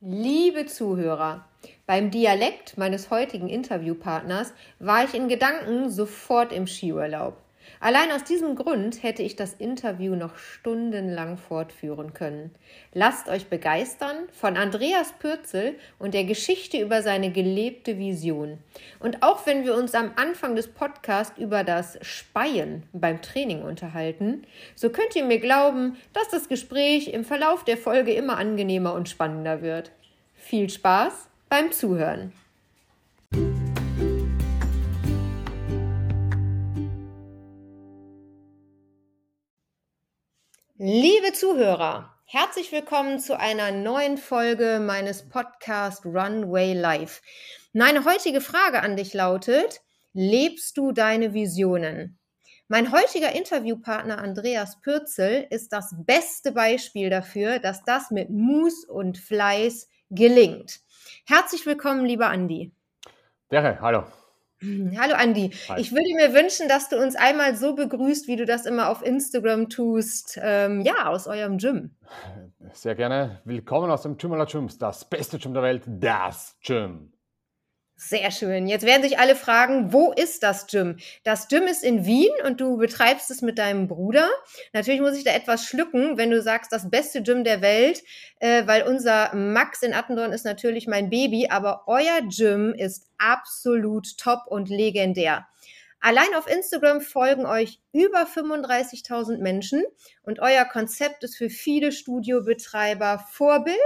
Liebe Zuhörer, beim Dialekt meines heutigen Interviewpartners war ich in Gedanken sofort im Skiurlaub. Allein aus diesem Grund hätte ich das Interview noch stundenlang fortführen können. Lasst euch begeistern von Andreas Pürzel und der Geschichte über seine gelebte Vision. Und auch wenn wir uns am Anfang des Podcasts über das Speien beim Training unterhalten, so könnt ihr mir glauben, dass das Gespräch im Verlauf der Folge immer angenehmer und spannender wird. Viel Spaß beim Zuhören! Liebe Zuhörer, herzlich willkommen zu einer neuen Folge meines Podcast Runway Live. Meine heutige Frage an dich lautet, lebst du deine Visionen? Mein heutiger Interviewpartner Andreas Pürzel ist das beste Beispiel dafür, dass das mit Mus und Fleiß gelingt. Herzlich willkommen, lieber Andi. Dere, hallo. Hallo Andi. Hi. Ich würde mir wünschen, dass du uns einmal so begrüßt, wie du das immer auf Instagram tust, ähm, ja, aus eurem Gym. Sehr gerne. Willkommen aus dem Gym aller Gyms, das beste Gym der Welt, das Gym. Sehr schön. Jetzt werden sich alle fragen, wo ist das Gym? Das Gym ist in Wien und du betreibst es mit deinem Bruder. Natürlich muss ich da etwas schlucken, wenn du sagst, das beste Gym der Welt, äh, weil unser Max in Attendorn ist natürlich mein Baby, aber euer Gym ist absolut top und legendär. Allein auf Instagram folgen euch über 35.000 Menschen und euer Konzept ist für viele Studiobetreiber Vorbild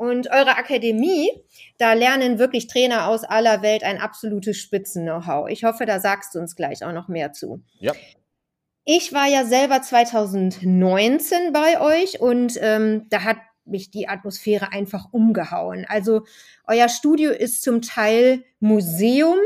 und eure Akademie, da lernen wirklich Trainer aus aller Welt ein absolutes Spitzen-Know-how. Ich hoffe, da sagst du uns gleich auch noch mehr zu. Ja. Ich war ja selber 2019 bei euch und ähm, da hat mich die Atmosphäre einfach umgehauen. Also euer Studio ist zum Teil Museum.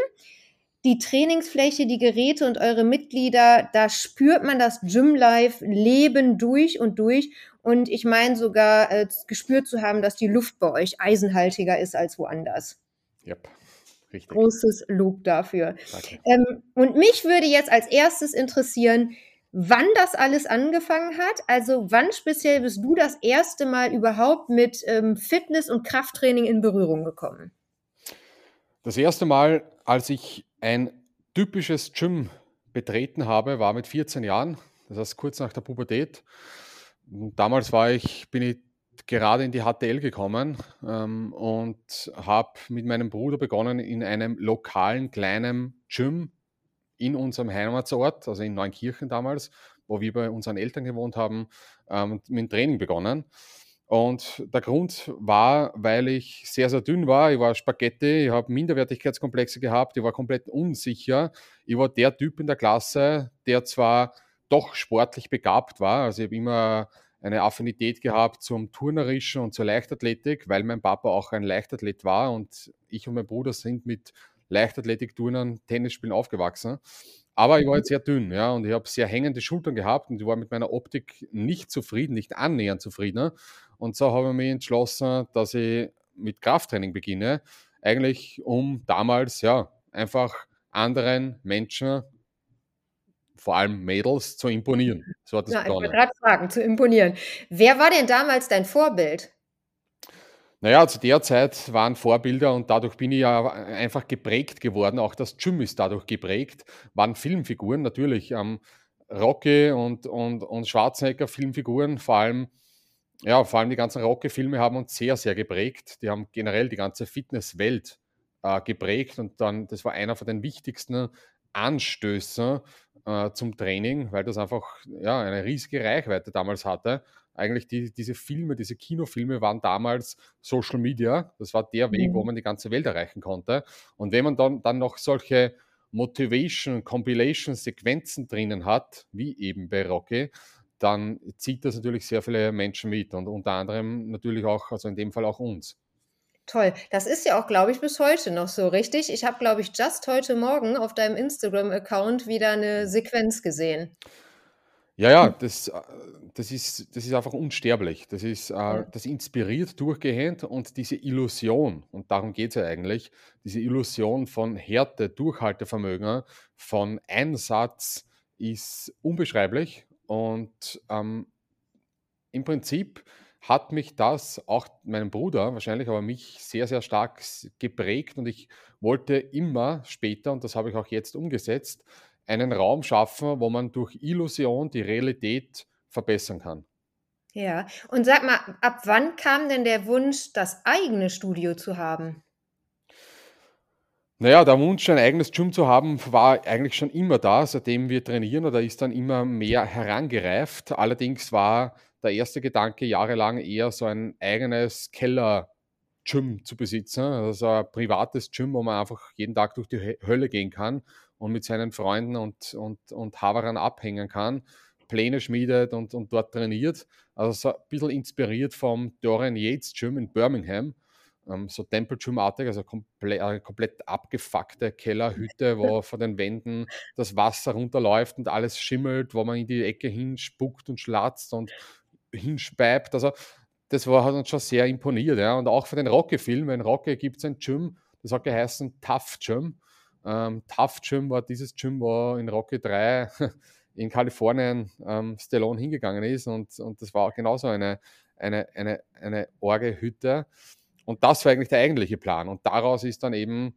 Die Trainingsfläche, die Geräte und eure Mitglieder, da spürt man das Gym Life Leben durch und durch. Und ich meine sogar äh, gespürt zu haben, dass die Luft bei euch eisenhaltiger ist als woanders. Yep. Richtig. Großes Lob dafür. Ähm, und mich würde jetzt als erstes interessieren, wann das alles angefangen hat. Also wann speziell bist du das erste Mal überhaupt mit ähm, Fitness und Krafttraining in Berührung gekommen? Das erste Mal, als ich ein typisches Gym betreten habe, war mit 14 Jahren. Das heißt kurz nach der Pubertät. Damals war ich, bin ich gerade in die HTL gekommen ähm, und habe mit meinem Bruder begonnen, in einem lokalen kleinen Gym in unserem Heimatsort, also in Neunkirchen damals, wo wir bei unseren Eltern gewohnt haben, ähm, mit dem Training begonnen. Und der Grund war, weil ich sehr, sehr dünn war. Ich war Spaghetti, ich habe Minderwertigkeitskomplexe gehabt, ich war komplett unsicher. Ich war der Typ in der Klasse, der zwar doch sportlich begabt war. Also ich habe immer eine Affinität gehabt zum Turnerischen und zur Leichtathletik, weil mein Papa auch ein Leichtathlet war und ich und mein Bruder sind mit Leichtathletik, Turnern, Tennisspielen aufgewachsen. Aber ich war jetzt sehr dünn, ja, und ich habe sehr hängende Schultern gehabt und ich war mit meiner Optik nicht zufrieden, nicht annähernd zufrieden. Und so habe ich mich entschlossen, dass ich mit Krafttraining beginne, eigentlich um damals ja einfach anderen Menschen vor allem Mädels zu imponieren. So hat es ja, begonnen. Ich gerade fragen, zu imponieren. Wer war denn damals dein Vorbild? Naja, zu der Zeit waren Vorbilder und dadurch bin ich ja einfach geprägt geworden. Auch das Gym ist dadurch geprägt. Waren Filmfiguren natürlich. Ähm, Rocky und, und, und Schwarzenegger Filmfiguren, vor allem, ja, vor allem die ganzen Rocky-Filme haben uns sehr, sehr geprägt. Die haben generell die ganze Fitnesswelt äh, geprägt und dann, das war einer von den wichtigsten Anstößen äh, zum Training, weil das einfach ja, eine riesige Reichweite damals hatte. Eigentlich die, diese Filme, diese Kinofilme waren damals Social Media. Das war der Weg, mhm. wo man die ganze Welt erreichen konnte. Und wenn man dann, dann noch solche Motivation, Compilation, Sequenzen drinnen hat, wie eben bei Rocky, dann zieht das natürlich sehr viele Menschen mit und unter anderem natürlich auch, also in dem Fall auch uns. Toll. Das ist ja auch, glaube ich, bis heute noch so, richtig? Ich habe, glaube ich, just heute Morgen auf deinem Instagram-Account wieder eine Sequenz gesehen. Ja, ja, das, äh, das, ist, das ist einfach unsterblich. Das, ist, äh, das inspiriert durchgehend und diese Illusion, und darum geht es ja eigentlich, diese Illusion von Härte, Durchhaltevermögen, von Einsatz ist unbeschreiblich und ähm, im Prinzip hat mich das, auch meinen Bruder wahrscheinlich, aber mich sehr, sehr stark geprägt und ich wollte immer später, und das habe ich auch jetzt umgesetzt, einen Raum schaffen, wo man durch Illusion die Realität verbessern kann. Ja, und sag mal, ab wann kam denn der Wunsch, das eigene Studio zu haben? Naja, der Wunsch, ein eigenes Gym zu haben, war eigentlich schon immer da, seitdem wir trainieren oder ist dann immer mehr herangereift. Allerdings war der erste Gedanke jahrelang eher so ein eigenes Keller-Gym zu besitzen, also ein privates Gym, wo man einfach jeden Tag durch die Hölle gehen kann und mit seinen Freunden und, und, und Haverern abhängen kann, Pläne schmiedet und, und dort trainiert. Also so ein bisschen inspiriert vom Dorian Yates Gym in Birmingham ähm, so Temple Gym-artig, also komplett, äh, komplett abgefuckte Kellerhütte, wo von den Wänden das Wasser runterläuft und alles schimmelt, wo man in die Ecke hinspuckt und schlatzt und hinspeibt. Also das war, hat uns schon sehr imponiert. Ja. Und auch für den Rocky-Film, in Rocky gibt es ein Gym, das hat geheißen Tough Gym. Ähm, Tough Gym war dieses Gym, wo in Rocky 3 in Kalifornien ähm, Stallone hingegangen ist und, und das war genauso eine, eine, eine, eine Orgehütte. Und das war eigentlich der eigentliche Plan. Und daraus ist dann eben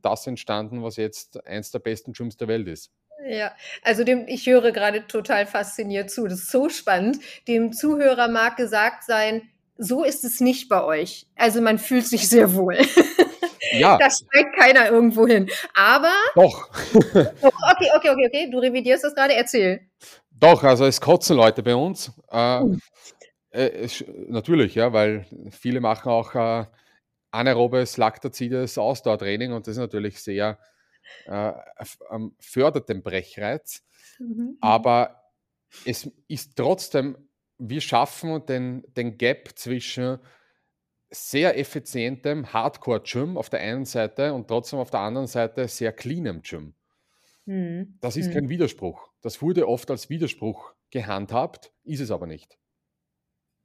das entstanden, was jetzt eins der besten Gyms der Welt ist. Ja, also dem, ich höre gerade total fasziniert zu. Das ist so spannend. Dem Zuhörer mag gesagt sein, so ist es nicht bei euch. Also man fühlt sich sehr wohl. Ja. Da steigt keiner irgendwo hin. Aber. Doch. okay, okay, okay, okay. Du revidierst das gerade. Erzähl. Doch, also es kotzen Leute bei uns. Äh, uh. Äh, natürlich, ja, weil viele machen auch äh, anaerobes, laktazides Ausdauertraining und das ist natürlich sehr äh, ähm, fördert den Brechreiz. Mhm. Aber es ist trotzdem, wir schaffen den, den Gap zwischen sehr effizientem Hardcore-Gym auf der einen Seite und trotzdem auf der anderen Seite sehr cleanem Gym. Mhm. Das ist mhm. kein Widerspruch. Das wurde oft als Widerspruch gehandhabt, ist es aber nicht.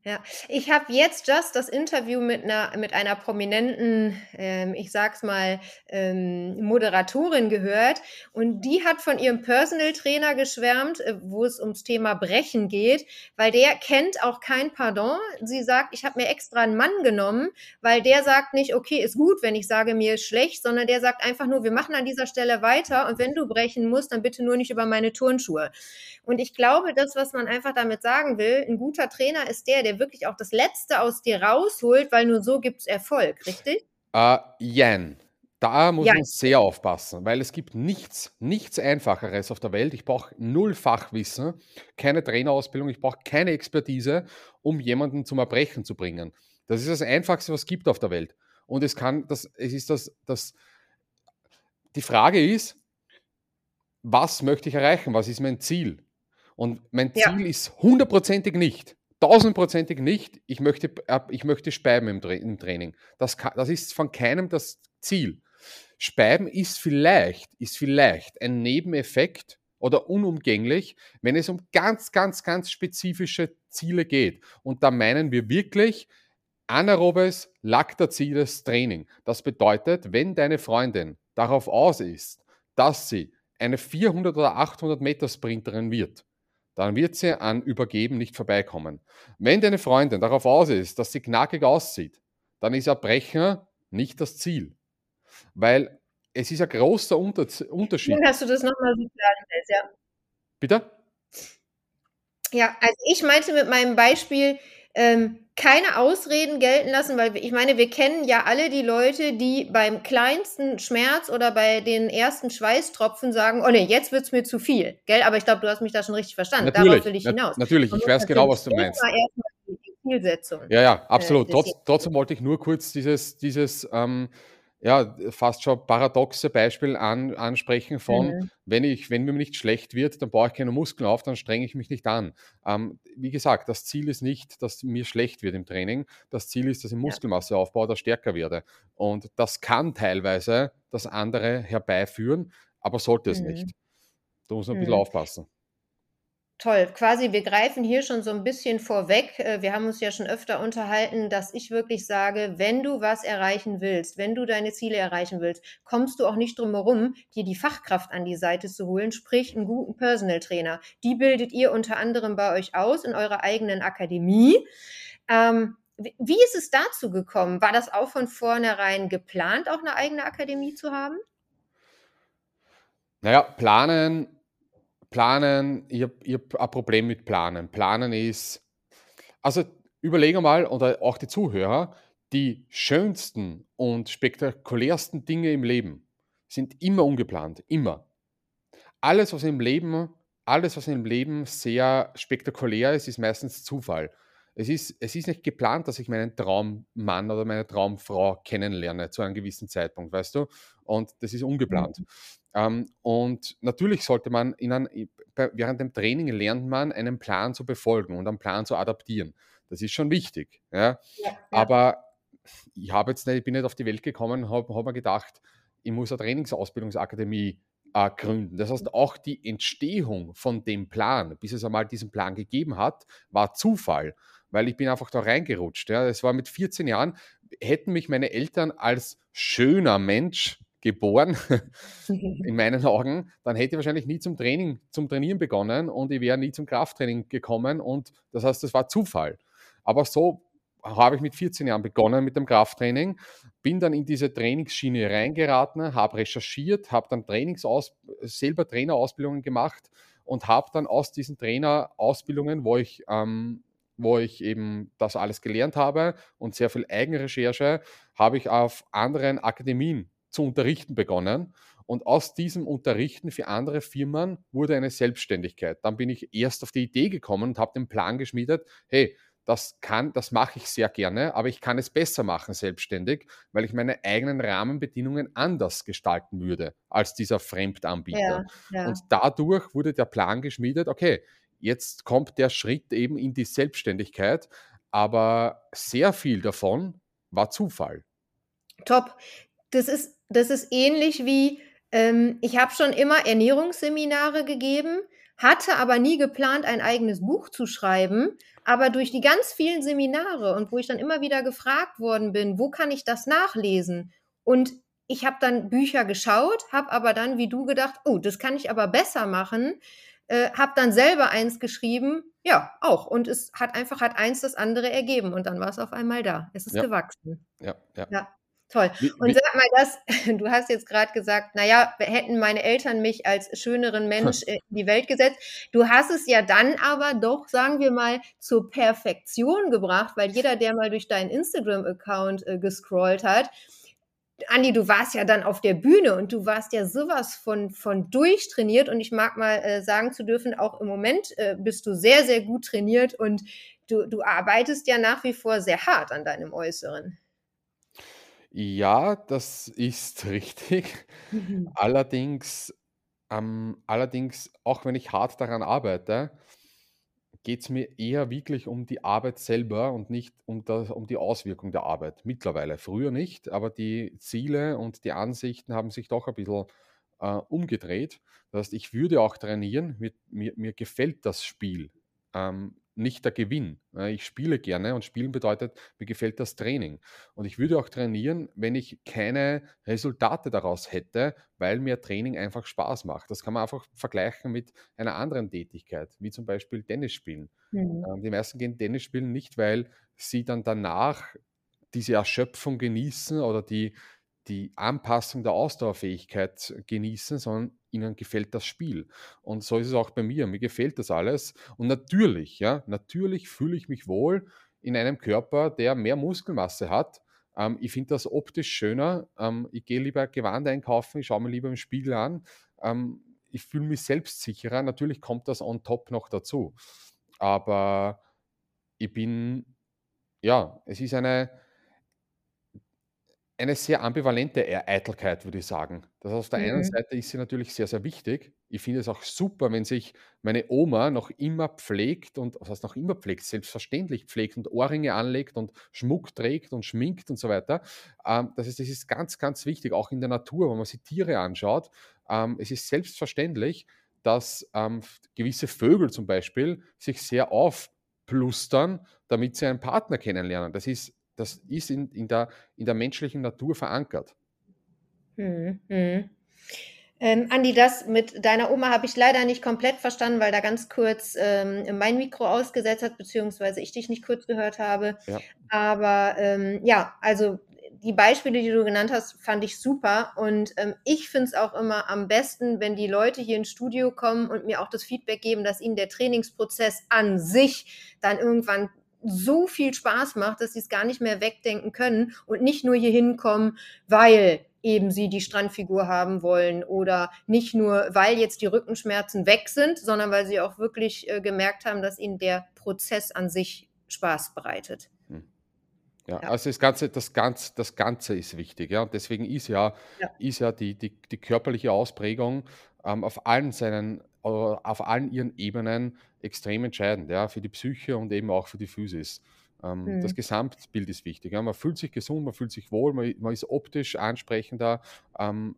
Ja, ich habe jetzt just das Interview mit einer, mit einer prominenten, ähm, ich sag's mal, ähm, Moderatorin gehört und die hat von ihrem Personal Trainer geschwärmt, äh, wo es ums Thema Brechen geht, weil der kennt auch kein Pardon. Sie sagt, ich habe mir extra einen Mann genommen, weil der sagt nicht, okay, ist gut, wenn ich sage, mir ist schlecht, sondern der sagt einfach nur, wir machen an dieser Stelle weiter und wenn du brechen musst, dann bitte nur nicht über meine Turnschuhe. Und ich glaube, das, was man einfach damit sagen will, ein guter Trainer ist der, der der wirklich auch das Letzte aus dir rausholt, weil nur so gibt es Erfolg, richtig? Äh, Jan. Da muss ja. man sehr aufpassen, weil es gibt nichts, nichts Einfacheres auf der Welt. Ich brauche null Fachwissen, keine Trainerausbildung, ich brauche keine Expertise, um jemanden zum Erbrechen zu bringen. Das ist das Einfachste, was es gibt auf der Welt. Und es kann, das, es ist das, das, die Frage ist, was möchte ich erreichen? Was ist mein Ziel? Und mein Ziel ja. ist hundertprozentig nicht, tausendprozentig nicht, ich möchte, ich möchte speiben im, Tra im Training. Das, kann, das ist von keinem das Ziel. Speiben ist vielleicht, ist vielleicht ein Nebeneffekt oder unumgänglich, wenn es um ganz, ganz, ganz spezifische Ziele geht. Und da meinen wir wirklich anaerobes, laktaziles Training. Das bedeutet, wenn deine Freundin darauf aus ist, dass sie eine 400 oder 800 Meter Sprinterin wird, dann wird sie an Übergeben nicht vorbeikommen. Wenn deine Freundin darauf aus ist, dass sie knackig aussieht, dann ist Erbrechen nicht das Ziel. Weil es ist ein großer Unter Unterschied. Hast du das nochmal so klargestellt, ja? Bitte? Ja, also ich meinte mit meinem Beispiel, ähm, keine Ausreden gelten lassen, weil ich meine, wir kennen ja alle die Leute, die beim kleinsten Schmerz oder bei den ersten Schweißtropfen sagen, oh nee, jetzt wird's mir zu viel, gell? Aber ich glaube, du hast mich da schon richtig verstanden. Natürlich, Darauf will ich hinaus. natürlich, ich weiß genau, was du meinst. Zielsetzung. Ja, ja, absolut. Äh, Trotz, trotzdem wollte ich nur kurz dieses, dieses ähm, ja, fast schon paradoxe Beispiel an, ansprechen von, mhm. wenn, ich, wenn mir nicht schlecht wird, dann baue ich keine Muskeln auf, dann strenge ich mich nicht an. Ähm, wie gesagt, das Ziel ist nicht, dass mir schlecht wird im Training. Das Ziel ist, dass ich Muskelmasse aufbaue oder stärker werde. Und das kann teilweise das andere herbeiführen, aber sollte es mhm. nicht. Da muss man ein bisschen mhm. aufpassen. Toll, quasi wir greifen hier schon so ein bisschen vorweg. Äh, wir haben uns ja schon öfter unterhalten, dass ich wirklich sage, wenn du was erreichen willst, wenn du deine Ziele erreichen willst, kommst du auch nicht drum herum, dir die Fachkraft an die Seite zu holen, sprich einen guten Personal Trainer. Die bildet ihr unter anderem bei euch aus in eurer eigenen Akademie. Ähm, wie ist es dazu gekommen? War das auch von vornherein geplant, auch eine eigene Akademie zu haben? Naja, planen, planen, ich habe hab ein Problem mit Planen. Planen ist, also überlege mal, oder auch die Zuhörer, die schönsten und spektakulärsten Dinge im Leben sind immer ungeplant, immer. Alles, was im Leben, alles, was im Leben sehr spektakulär ist, ist meistens Zufall. Es ist, es ist nicht geplant, dass ich meinen Traummann oder meine Traumfrau kennenlerne zu einem gewissen Zeitpunkt, weißt du? Und das ist ungeplant. Mhm. Ähm, und natürlich sollte man in ein, während dem Training lernt man, einen Plan zu befolgen und einen Plan zu adaptieren. Das ist schon wichtig. Ja? ja. Aber ich habe jetzt nicht, ich bin nicht auf die Welt gekommen, habe hab mir gedacht, ich muss eine Trainingsausbildungsakademie äh, gründen. Das heißt, auch die Entstehung von dem Plan, bis es einmal diesen Plan gegeben hat, war Zufall, weil ich bin einfach da reingerutscht. Ja. Es war mit 14 Jahren, hätten mich meine Eltern als schöner Mensch geboren, in meinen Augen, dann hätte ich wahrscheinlich nie zum Training, zum Trainieren begonnen und ich wäre nie zum Krafttraining gekommen und das heißt, das war Zufall. Aber so habe ich mit 14 Jahren begonnen mit dem Krafttraining, bin dann in diese Trainingsschiene reingeraten, habe recherchiert, habe dann Trainingsaus selber Trainerausbildungen gemacht und habe dann aus diesen Trainerausbildungen, wo ich, ähm, wo ich eben das alles gelernt habe und sehr viel Eigenrecherche, habe ich auf anderen Akademien zu unterrichten begonnen. Und aus diesem Unterrichten für andere Firmen wurde eine Selbstständigkeit. Dann bin ich erst auf die Idee gekommen und habe den Plan geschmiedet, hey, das kann, das mache ich sehr gerne, aber ich kann es besser machen selbstständig, weil ich meine eigenen Rahmenbedingungen anders gestalten würde als dieser Fremdanbieter. Ja, ja. Und dadurch wurde der Plan geschmiedet, okay, jetzt kommt der Schritt eben in die Selbstständigkeit, aber sehr viel davon war Zufall. Top. Das ist, das ist ähnlich wie, ähm, ich habe schon immer Ernährungsseminare gegeben, hatte aber nie geplant, ein eigenes Buch zu schreiben, aber durch die ganz vielen Seminare und wo ich dann immer wieder gefragt worden bin, wo kann ich das nachlesen? Und ich habe dann Bücher geschaut, habe aber dann, wie du gedacht, oh, das kann ich aber besser machen, äh, habe dann selber eins geschrieben, ja, auch. Und es hat einfach, hat eins das andere ergeben und dann war es auf einmal da. Es ist ja. gewachsen. Ja, ja. ja. Toll. Und sag mal das, du hast jetzt gerade gesagt, naja, hätten meine Eltern mich als schöneren Mensch in die Welt gesetzt. Du hast es ja dann aber doch, sagen wir mal, zur Perfektion gebracht, weil jeder, der mal durch deinen Instagram-Account äh, gescrollt hat, Andi, du warst ja dann auf der Bühne und du warst ja sowas von, von durchtrainiert und ich mag mal äh, sagen zu dürfen, auch im Moment äh, bist du sehr, sehr gut trainiert und du, du arbeitest ja nach wie vor sehr hart an deinem Äußeren. Ja, das ist richtig. Mhm. Allerdings, ähm, allerdings, auch wenn ich hart daran arbeite, geht es mir eher wirklich um die Arbeit selber und nicht um, das, um die Auswirkung der Arbeit. Mittlerweile, früher nicht, aber die Ziele und die Ansichten haben sich doch ein bisschen äh, umgedreht. Das heißt, ich würde auch trainieren, mir, mir, mir gefällt das Spiel. Ähm, nicht der Gewinn. Ich spiele gerne und spielen bedeutet, mir gefällt das Training. Und ich würde auch trainieren, wenn ich keine Resultate daraus hätte, weil mir Training einfach Spaß macht. Das kann man einfach vergleichen mit einer anderen Tätigkeit, wie zum Beispiel Tennis spielen. Mhm. Ähm, die meisten gehen Tennis spielen nicht, weil sie dann danach diese Erschöpfung genießen oder die, die Anpassung der Ausdauerfähigkeit genießen, sondern ihnen gefällt das Spiel. Und so ist es auch bei mir. Mir gefällt das alles. Und natürlich, ja, natürlich fühle ich mich wohl in einem Körper, der mehr Muskelmasse hat. Ähm, ich finde das optisch schöner. Ähm, ich gehe lieber Gewand einkaufen, ich schaue mir lieber im Spiegel an. Ähm, ich fühle mich selbstsicherer. Natürlich kommt das on top noch dazu. Aber ich bin, ja, es ist eine, eine sehr ambivalente e Eitelkeit, würde ich sagen. Das auf der einen mhm. Seite ist sie natürlich sehr, sehr wichtig. Ich finde es auch super, wenn sich meine Oma noch immer pflegt und was heißt noch immer pflegt, selbstverständlich pflegt und Ohrringe anlegt und Schmuck trägt und schminkt und so weiter. Ähm, das ist das ist ganz, ganz wichtig, auch in der Natur, wenn man sich Tiere anschaut. Ähm, es ist selbstverständlich, dass ähm, gewisse Vögel zum Beispiel sich sehr aufplustern, damit sie einen Partner kennenlernen. Das ist das ist in, in, der, in der menschlichen Natur verankert. Hm, hm. Ähm, Andi, das mit deiner Oma habe ich leider nicht komplett verstanden, weil da ganz kurz ähm, mein Mikro ausgesetzt hat, beziehungsweise ich dich nicht kurz gehört habe. Ja. Aber ähm, ja, also die Beispiele, die du genannt hast, fand ich super. Und ähm, ich finde es auch immer am besten, wenn die Leute hier ins Studio kommen und mir auch das Feedback geben, dass ihnen der Trainingsprozess an sich dann irgendwann so viel Spaß macht, dass sie es gar nicht mehr wegdenken können und nicht nur hier hinkommen, weil eben sie die Strandfigur haben wollen oder nicht nur, weil jetzt die Rückenschmerzen weg sind, sondern weil sie auch wirklich äh, gemerkt haben, dass ihnen der Prozess an sich Spaß bereitet. Hm. Ja, ja, also das Ganze, das Ganze, das Ganze ist wichtig, ja. Und deswegen ist ja, ja. ist ja die, die, die körperliche Ausprägung ähm, auf allen seinen, äh, auf allen ihren Ebenen extrem entscheidend, ja, für die Psyche und eben auch für die Physis. Ähm, mhm. Das Gesamtbild ist wichtig. Ja. Man fühlt sich gesund, man fühlt sich wohl, man, man ist optisch ansprechender. Ähm,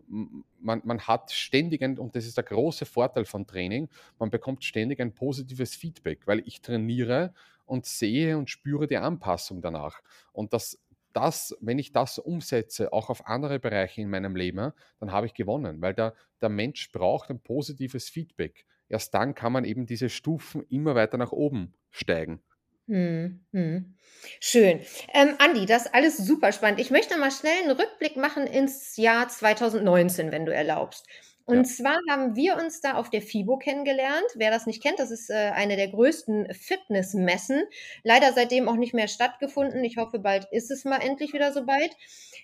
man, man, hat ständig, ein, und das ist der große Vorteil von Training, man bekommt ständig ein positives Feedback, weil ich trainiere und sehe und spüre die Anpassung danach. Und das, das, wenn ich das umsetze, auch auf andere Bereiche in meinem Leben, dann habe ich gewonnen, weil der, der Mensch braucht ein positives Feedback. Erst dann kann man eben diese Stufen immer weiter nach oben steigen. Mhm, mhm. Schön. Ähm, Andi, das ist alles super spannend. Ich möchte mal schnell einen Rückblick machen ins Jahr 2019, wenn du erlaubst. Und Ja. zwar haben wir uns da auf der FIBO kennengelernt. Wer das nicht kennt, das ist äh, eine der größten Fitnessmessen. Leider seitdem auch nicht mehr stattgefunden. Ich hoffe, bald ist es mal endlich wieder soweit.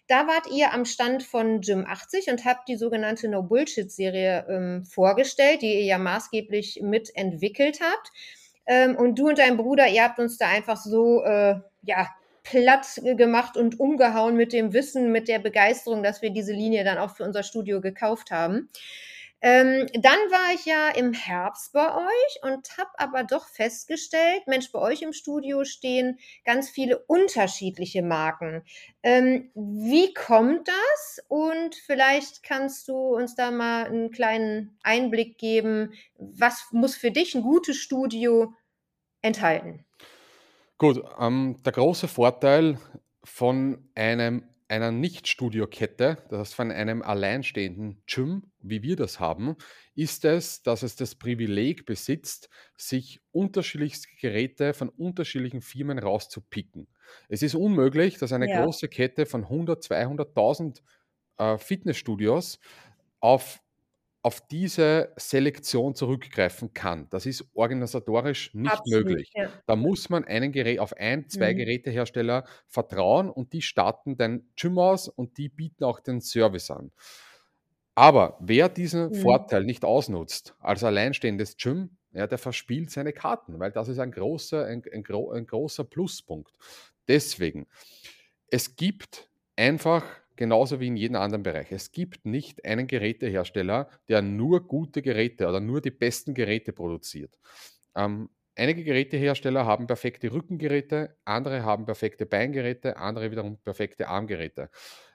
Da wart ihr am Stand von Gym 80 und habt die sogenannte No Bullshit Serie ähm, vorgestellt, die ihr ja maßgeblich mitentwickelt habt. Ähm, und du und dein Bruder, ihr habt uns da einfach so, äh, ja, platt gemacht und umgehauen mit dem Wissen, mit der Begeisterung, dass wir diese Linie dann auch für unser Studio gekauft haben. Ähm, dann war ich ja im Herbst bei euch und habe aber doch festgestellt, Mensch, bei euch im Studio stehen ganz viele unterschiedliche Marken. Ähm, wie kommt das? Und vielleicht kannst du uns da mal einen kleinen Einblick geben, was muss für dich ein gutes Studio enthalten? Gut, ähm, der große Vorteil von einem, einer Nicht-Studio-Kette, das heißt von einem alleinstehenden Gym, wie wir das haben, ist es, dass es das Privileg besitzt, sich unterschiedlichste Geräte von unterschiedlichen Firmen rauszupicken. Es ist unmöglich, dass eine Ja. große Kette von 100, 200.000 äh, Fitnessstudios auf auf diese Selektion zurückgreifen kann. Das ist organisatorisch nicht Absolut, möglich. Ja. Da muss man einen Gerät, auf ein, zwei mhm. Gerätehersteller vertrauen und die starten den Gym aus und die bieten auch den Service an. Aber wer diesen mhm. Vorteil nicht ausnutzt, als alleinstehendes Gym, ja, der verspielt seine Karten, weil das ist ein großer, ein, ein, ein großer Pluspunkt. Deswegen, es gibt einfach genauso wie in jedem anderen Bereich. Es gibt nicht einen Gerätehersteller, der nur gute Geräte oder nur die besten Geräte produziert. Ähm, einige Gerätehersteller haben perfekte Rückengeräte, andere haben perfekte Beingeräte, andere wiederum perfekte Armgeräte.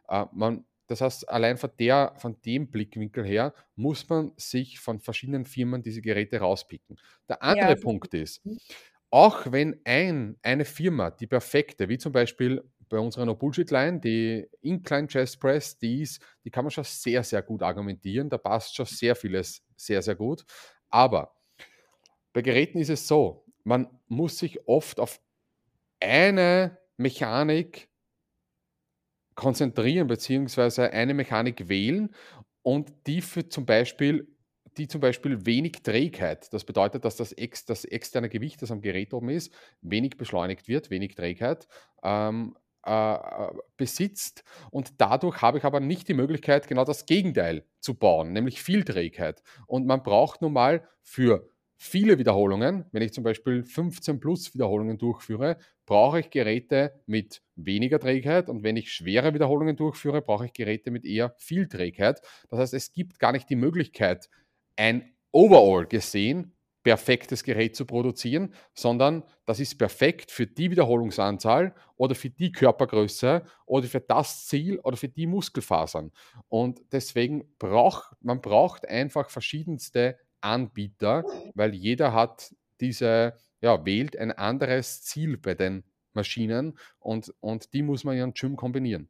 Äh, man, das heißt, allein von, der, von dem Blickwinkel her muss man sich von verschiedenen Firmen diese Geräte rauspicken. Der andere ja. Punkt ist, mhm. auch wenn ein, eine Firma die perfekte, wie zum Beispiel bei unserer No Bullshit Line, die Incline Chest Press, die ist, die kann man schon sehr, sehr gut argumentieren. Da passt schon sehr vieles sehr, sehr gut. Aber bei Geräten ist es so, man muss sich oft auf eine Mechanik konzentrieren, beziehungsweise eine Mechanik wählen und die für zum Beispiel die zum Beispiel wenig Trägheit, das bedeutet, dass das, ex, das externe Gewicht, das am Gerät oben ist, wenig beschleunigt wird, wenig Trägheit, ähm, äh, besitzt. Und dadurch habe ich aber nicht die Möglichkeit, genau das Gegenteil zu bauen, nämlich viel Trägheit. Und man braucht nun mal für viele Wiederholungen, wenn ich zum Beispiel 15 plus Wiederholungen durchführe, brauche ich Geräte mit weniger Trägheit und wenn ich schwere Wiederholungen durchführe, brauche ich Geräte mit eher viel Trägheit. Das heißt, es gibt gar nicht die Möglichkeit, ein Overall gesehen perfektes Gerät zu produzieren, sondern das ist perfekt für die Wiederholungsanzahl oder für die Körpergröße oder für das Ziel oder für die Muskelfasern. Und deswegen braucht man braucht einfach verschiedenste Anbieter, weil jeder hat diese, ja, wählt ein anderes Ziel bei den Maschinen und, und die muss man ja im Gym kombinieren.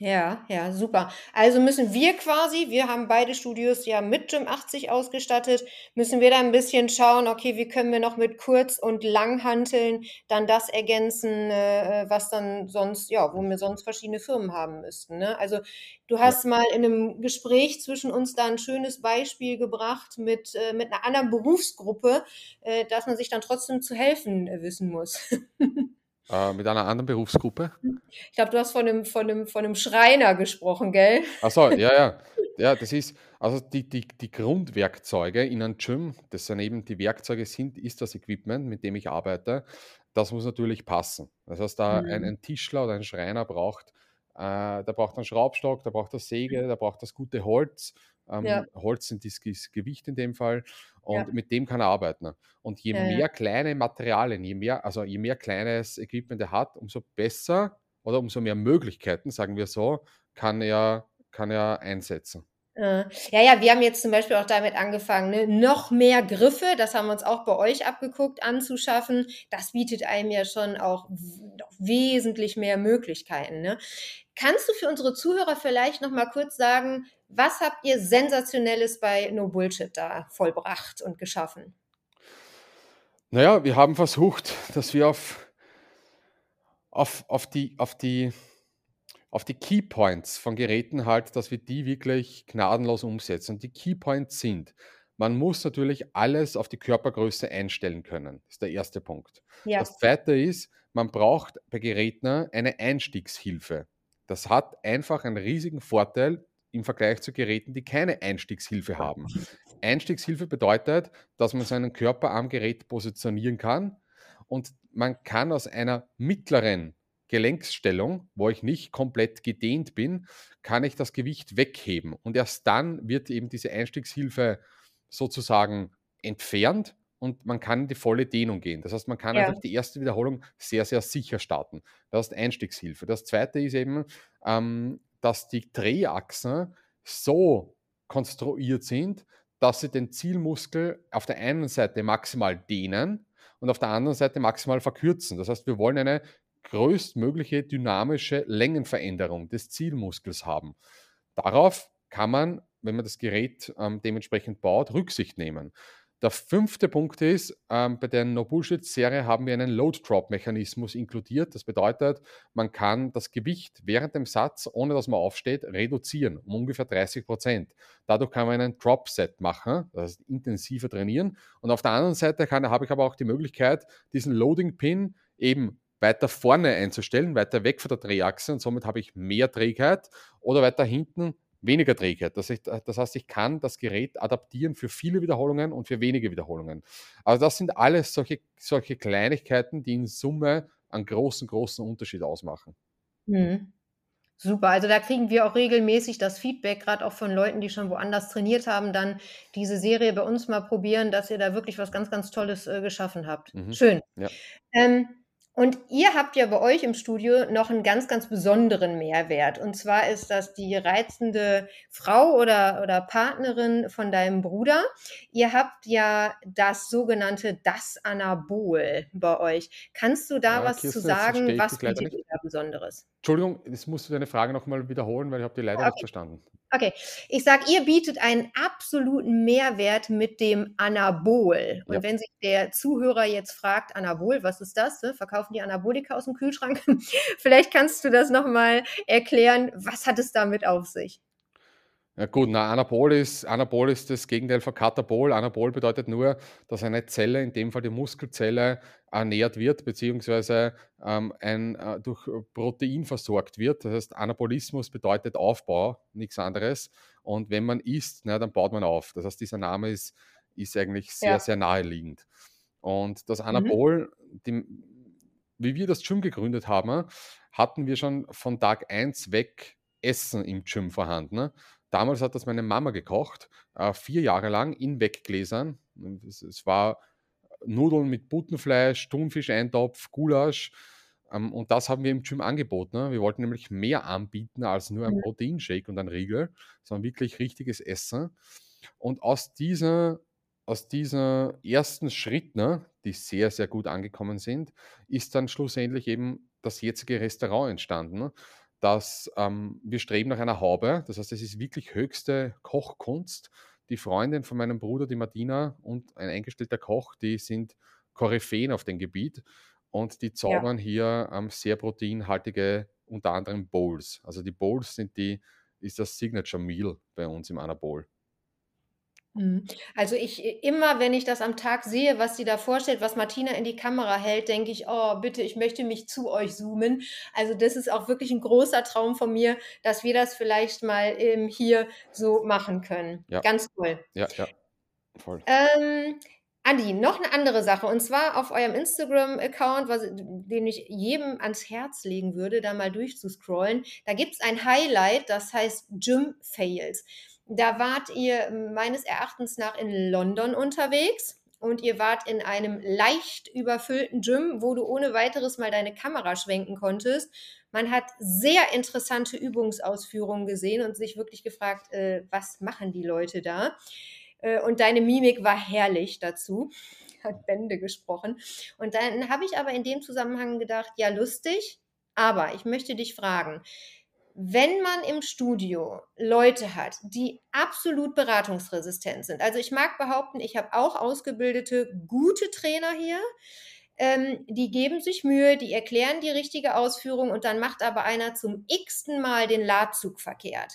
Ja, ja, super. Also müssen wir quasi wir haben beide Studios ja mit Gym 80 ausgestattet, müssen wir da 'n bisschen schauen, okay, wie können wir noch mit Kurz und Langhanteln dann das ergänzen, äh, äh, was dann sonst ja, wo wir sonst verschiedene Firmen haben müssten, ne? Also, du hast mal in 'nem Gespräch zwischen uns da 'n schönes Beispiel gebracht mit äh, mit 'ner anderen Berufsgruppe, äh, dass man sich dann trotzdem zu helfen, äh, wissen muss. Äh, mit einer anderen Berufsgruppe? Ich glaube, du hast von 'nem von 'nem von 'nem Schreiner gesprochen, gell? Ach so, ja, ja. Ja, das ist also die die die Grundwerkzeuge in einem Gym, das dann eben die Werkzeuge sind, ist das Equipment, mit dem ich arbeite. Das muss natürlich passen. Das heißt, da ein Mhm. ein Tischler oder ein Schreiner braucht äh, der braucht einen Schraubstock, der braucht 'ne Säge, der braucht das gute Holz. Ja. Ähm, Holz sind das Gewicht in dem Fall Ja. und mit dem kann er arbeiten. Und je Ja, ja. mehr kleine Materialien, je mehr also je mehr kleines Equipment er hat, umso besser oder umso mehr Möglichkeiten, sagen wir so, kann er kann er einsetzen. Äh, ja, ja, wir haben jetzt zum Beispiel auch damit angefangen, ne, noch mehr Griffe, das haben wir uns auch bei euch abgeguckt, anzuschaffen. Das bietet einem ja schon auch wesentlich mehr Möglichkeiten, ne? Kannst du für unsere Zuhörer vielleicht noch mal kurz sagen, was habt ihr Sensationelles bei NoBullshit da vollbracht und geschaffen? Na ja, wir haben versucht, dass wir auf auf auf die auf die auf die Keypoints von Geräten halt dass wir die wirklich gnadenlos umsetzen. Und die Keypoints sind: Man muss natürlich alles auf die Körpergröße einstellen können. Das ist der 1. Punkt. Ja. Das 2. ist, man braucht bei Geräten eine Einstiegshilfe. Das hat einfach einen riesigen Vorteil im Vergleich zu Geräten, die keine Einstiegshilfe haben. Einstiegshilfe bedeutet, dass man seinen Körper am Gerät positionieren kann und man kann aus einer mittleren Gelenksstellung, wo ich nicht komplett gedehnt bin, kann ich das Gewicht wegheben. Und erst dann wird eben diese Einstiegshilfe sozusagen entfernt und man kann in die volle Dehnung gehen. Das heißt, man kann Ja. einfach die 1. Wiederholung sehr, sehr sicher starten. Das ist Einstiegshilfe. Das 2. ist eben, ähm, dass die Drehachsen so konstruiert sind, dass sie den Zielmuskel auf der einen Seite maximal dehnen und auf der anderen Seite maximal verkürzen. Das heißt, wir wollen eine größtmögliche dynamische Längenveränderung des Zielmuskels haben. Darauf kann man, wenn man das Gerät, ähm, dementsprechend baut, Rücksicht nehmen. Der 5. Punkt ist, ähm, bei der NoBullshit-Serie haben wir einen Load-Drop-Mechanismus inkludiert. Das bedeutet, man kann das Gewicht während dem Satz, ohne dass man aufsteht, reduzieren um ungefähr 30 %. Dadurch kann man einen Drop-Set machen, das heißt intensiver trainieren. Und auf der anderen Seite habe ich aber auch die Möglichkeit, diesen Loading-Pin eben weiter vorne einzustellen, weiter weg von der Drehachse und somit habe ich mehr Trägheit oder weiter hinten weniger Trägheit. Das heißt das heißt, ich kann das Gerät adaptieren für viele Wiederholungen und für wenige Wiederholungen. Also, das sind alles solche solche Kleinigkeiten, die in Summe einen großen, großen Unterschied ausmachen. Mhm. Super, also da kriegen wir auch regelmäßig das Feedback, grad auch von Leuten, die schon woanders trainiert haben, dann diese Serie bei uns mal probieren, dass ihr da wirklich was ganz, ganz Tolles, äh, geschaffen habt. Mhm. Schön. Ja. Ähm, und ihr habt ja bei euch im Studio noch 'n ganz, ganz besonderen Mehrwert. Und zwar ist das die reizende Frau oder oder Partnerin von deinem Bruder. Ihr habt ja das sogenannte Das Anabol bei euch. Kannst du da Äh, was zu Kirsten, verstehe sagen? Was bietet nicht. ihr da Besonderes? Entschuldigung, jetzt musst du deine Frage noch mal wiederholen, weil ich habe die leider Ah, nicht okay. verstanden. Okay. Ich sage, ihr bietet einen absoluten Mehrwert mit dem Anabol. Ja. Und wenn sich der Zuhörer jetzt fragt: „Anabol, was ist das, ne? Verkaufen die Anabolika aus'm Kühlschrank?“ Vielleicht kannst du das noch mal erklären. Was hat es damit auf sich? Ja gut, na, Anabol ist Anabol ist das Gegenteil von Katabol. Anabol bedeutet nur, dass eine Zelle, in dem Fall die Muskelzelle, ernährt wird, beziehungsweise, ähm, ein äh, durch Protein versorgt wird. Das heißt, Anabolismus bedeutet Aufbau, nix anderes. Und wenn man isst, na, dann baut man auf. Das heißt, dieser Name ist ist eigentlich sehr, Ja. sehr naheliegend. Und das Mhm. Anabol, dem wie wir das Gym gegründet haben, hatten wir schon von Tag 1 weg Essen im Gym vorhanden. Damals hat das meine Mama gekocht, äh, 4 Jahre lang in Weggläsern. Es war Nudeln mit Putenfleisch, Thunfischeintopf, Gulasch, ähm, und das haben wir im Gym angeboten, ne? Wir wollten nämlich mehr anbieten als nur ein Mhm. Proteinshake und ein Riegel, sondern wirklich richtiges Essen. Und aus dieser aus dieser ersten Schritt, ne, die sehr, sehr gut angekommen sind, ist dann schlussendlich eben das jetzige Restaurant entstanden. Dass ähm, wir streben nach einer Haube. Das heißt, es ist wirklich höchste Kochkunst. Die Freundin von meinem Bruder, die Martina, und ein eingestellter Koch, die sind Koryphäen auf dem Gebiet und die Ja. zaubern hier ähm, sehr proteinhaltige, unter anderem Bowls. Also die Bowls sind die, ist das Signature Meal bei uns im Anna Bowl. Mhm. Also ich äh, immer, wenn ich das am Tag sehe, was sie da vorstellt, was Martina in die Kamera hält, denke ich, oh, bitte, ich möchte mich zu euch zoomen. Also das ist auch wirklich ein großer Traum von mir, dass wir das vielleicht mal ähm, hier so machen können. Ja, Ganz toll. ja, ja, voll. Ähm, Andi, noch eine andere Sache. Und zwar auf eurem Instagram-Account, was- den ich jedem ans Herz legen würde, da mal durchzuscrollen. Da gibt es ein Highlight, das heißt Gym Fails. Da wart ihr meines Erachtens nach in London unterwegs und ihr wart in einem leicht überfüllten Gym, wo du ohne weiteres mal deine Kamera schwenken konntest. Man hat sehr interessante Übungsausführungen gesehen und sich wirklich gefragt, äh, was machen die Leute da? Äh, Und deine Mimik war herrlich dazu, hat Bände gesprochen. Und dann habe ich aber in dem Zusammenhang gedacht, ja, lustig, aber ich möchte dich fragen, wenn man im Studio Leute hat, die absolut beratungsresistent sind, also ich mag behaupten, ich habe auch ausgebildete, gute Trainer hier, ähm, die geben sich Mühe, die erklären die richtige Ausführung und dann macht aber einer zum x-ten Mal den Ladzug verkehrt.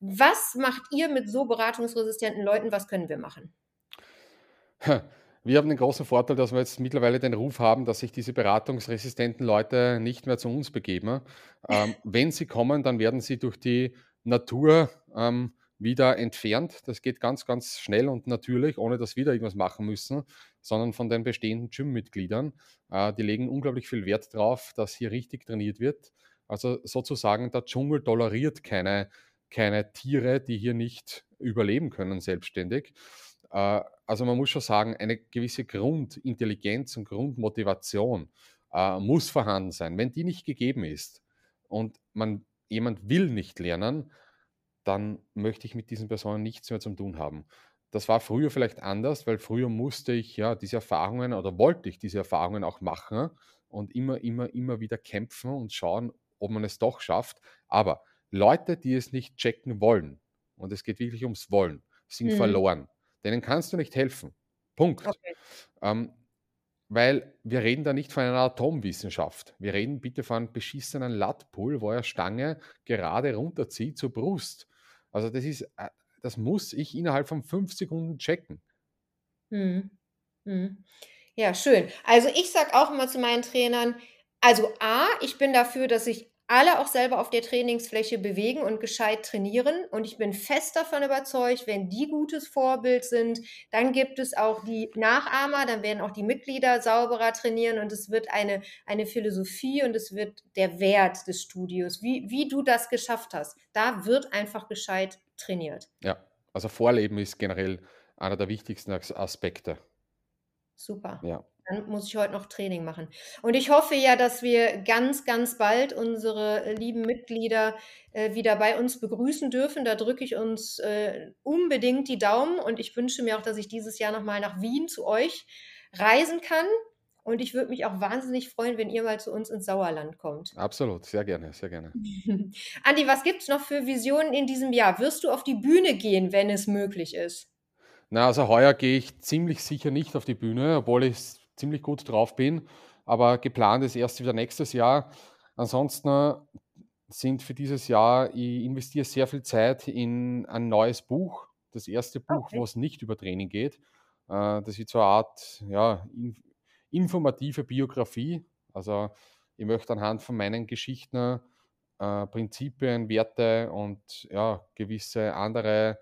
Was macht ihr mit so beratungsresistenten Leuten? Was können wir machen? Wir haben den großen Vorteil, dass wir jetzt mittlerweile den Ruf haben, dass sich diese beratungsresistenten Leute nicht mehr zu uns begeben. Ähm, wenn sie kommen, dann werden sie durch die Natur ähm, wieder entfernt. Das geht ganz, ganz schnell und natürlich, ohne dass wir da irgendwas machen müssen, sondern von den bestehenden Gym-Mitgliedern. Äh, die legen unglaublich viel Wert drauf, dass hier richtig trainiert wird. Also sozusagen, der Dschungel toleriert keine, keine Tiere, die hier nicht überleben können selbstständig. Äh, also man muss schon sagen, eine gewisse Grundintelligenz und Grundmotivation äh, muss vorhanden sein. Wenn die nicht gegeben ist und man jemand will nicht lernen, dann möchte ich mit diesen Personen nichts mehr zu tun haben. Das war früher vielleicht anders, weil früher musste ich ja diese Erfahrungen oder wollte ich diese Erfahrungen auch machen und immer, immer, immer wieder kämpfen und schauen, ob man es doch schafft. Aber Leute, die es nicht checken wollen, und es geht wirklich ums Wollen, sind Mhm. verloren. Denen kannst du nicht helfen. Punkt. Okay. Ähm, weil wir reden da nicht von einer Atomwissenschaft. Wir reden bitte von einem beschissenen Lattpull, wo er Stange gerade runterzieht zur Brust. Also das ist, äh, das muss ich innerhalb von fünf Sekunden checken. Mhm. Mhm. Ja, schön. Also ich sage auch immer zu meinen Trainern, also A, ich bin dafür, dass sich alle auch selber auf der Trainingsfläche bewegen und gescheit trainieren. Und ich bin fest davon überzeugt, wenn die gutes Vorbild sind, dann gibt es auch die Nachahmer, dann werden auch die Mitglieder sauberer trainieren und es wird eine, eine Philosophie und es wird der Wert des Studios, wie, wie du das geschafft hast. Da wird einfach gescheit trainiert. Ja, also Vorleben ist generell einer der wichtigsten As- Aspekte. Super. Ja. Dann muss ich heute noch Training machen. Und ich hoffe ja, dass wir ganz, ganz bald unsere äh, lieben Mitglieder äh, wieder bei uns begrüßen dürfen. Da drücke ich uns äh, unbedingt die Daumen und ich wünsche mir auch, dass ich dieses Jahr nochmal nach Wien zu euch reisen kann. Und ich würde mich auch wahnsinnig freuen, wenn ihr mal zu uns ins Sauerland kommt. Absolut, sehr gerne, sehr gerne. Andi, was gibt es noch für Visionen in diesem Jahr? Wirst du auf die Bühne gehen, wenn es möglich ist? Na, also heuer gehe ich ziemlich sicher nicht auf die Bühne, obwohl ich ziemlich gut drauf bin. Aber geplant ist erst wieder nächstes Jahr. Ansonsten äh, sind für dieses Jahr, ich investiere sehr viel Zeit in ein neues Buch. Das erste Buch, Okay. wo es nicht über Training geht. Äh, Das ist so eine Art ja, in- informative Biografie. Also ich möchte anhand von meinen Geschichten äh, Prinzipien, Werte und ja, gewisse andere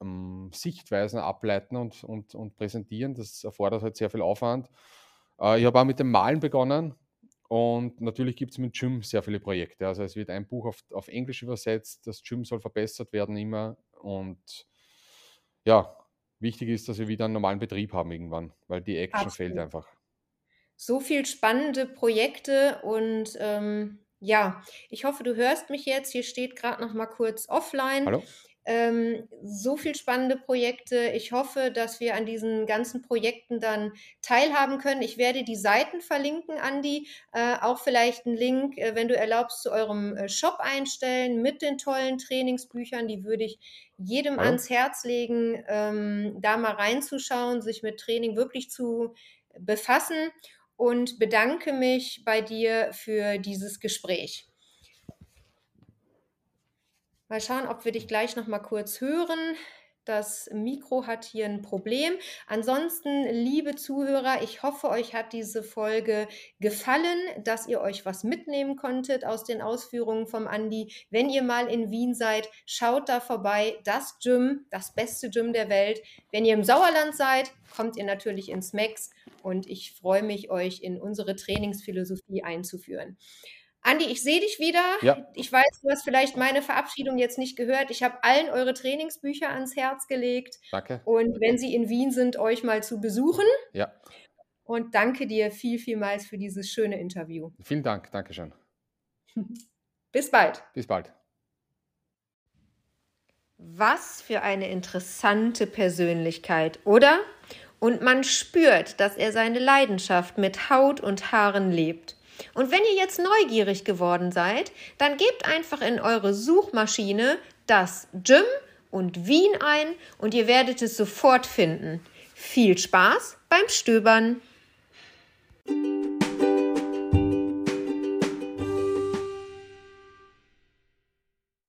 ähm, Sichtweisen ableiten und, und, und präsentieren. Das erfordert halt sehr viel Aufwand. Äh, ich habe auch mit dem Malen begonnen und natürlich gibt es mit Gym sehr viele Projekte. Also es wird ein Buch auf, auf Englisch übersetzt, das Gym soll verbessert werden immer und ja, wichtig ist, dass wir wieder einen normalen Betrieb haben irgendwann, weil die Action fehlt Absolut. einfach. so viel spannende Projekte und ähm, ja, ich hoffe, du hörst mich jetzt. Hier steht gerade noch mal kurz offline. Hallo? Ähm, so viel spannende Projekte. Ich hoffe, dass wir an diesen ganzen Projekten dann teilhaben können. Ich werde die Seiten verlinken, Andi. Äh, auch vielleicht einen Link, äh, wenn du erlaubst, zu eurem äh, Shop einstellen mit den tollen Trainingsbüchern. Die würde ich jedem ja. ans Herz legen, ähm, da mal reinzuschauen, sich mit Training wirklich zu befassen und bedanke mich bei dir für dieses Gespräch. Mal schauen, ob wir dich gleich noch mal kurz hören. Das Mikro hat hier ein Problem. Ansonsten, liebe Zuhörer, ich hoffe, euch hat diese Folge gefallen, dass ihr euch was mitnehmen konntet aus den Ausführungen vom Andi. Wenn ihr mal in Wien seid, schaut da vorbei. Das Gym, das beste Gym der Welt. Wenn ihr im Sauerland seid, kommt ihr natürlich ins Max und ich freue mich, euch in unsere Trainingsphilosophie einzuführen. Andi, ich sehe dich wieder. Ja. Ich weiß, du hast vielleicht meine Verabschiedung jetzt nicht gehört. Ich habe allen eure Trainingsbücher ans Herz gelegt. Danke. Und wenn sie in Wien sind, euch mal zu besuchen. Ja. Und danke dir viel, vielmals für dieses schöne Interview. Vielen Dank. Dankeschön. Bis bald. Bis bald. Was für eine interessante Persönlichkeit, oder? Und man spürt, dass er seine Leidenschaft mit Haut und Haaren lebt. Und wenn ihr jetzt neugierig geworden seid, dann gebt einfach in eure Suchmaschine das Gym und Wien ein und ihr werdet es sofort finden. Viel Spaß beim Stöbern!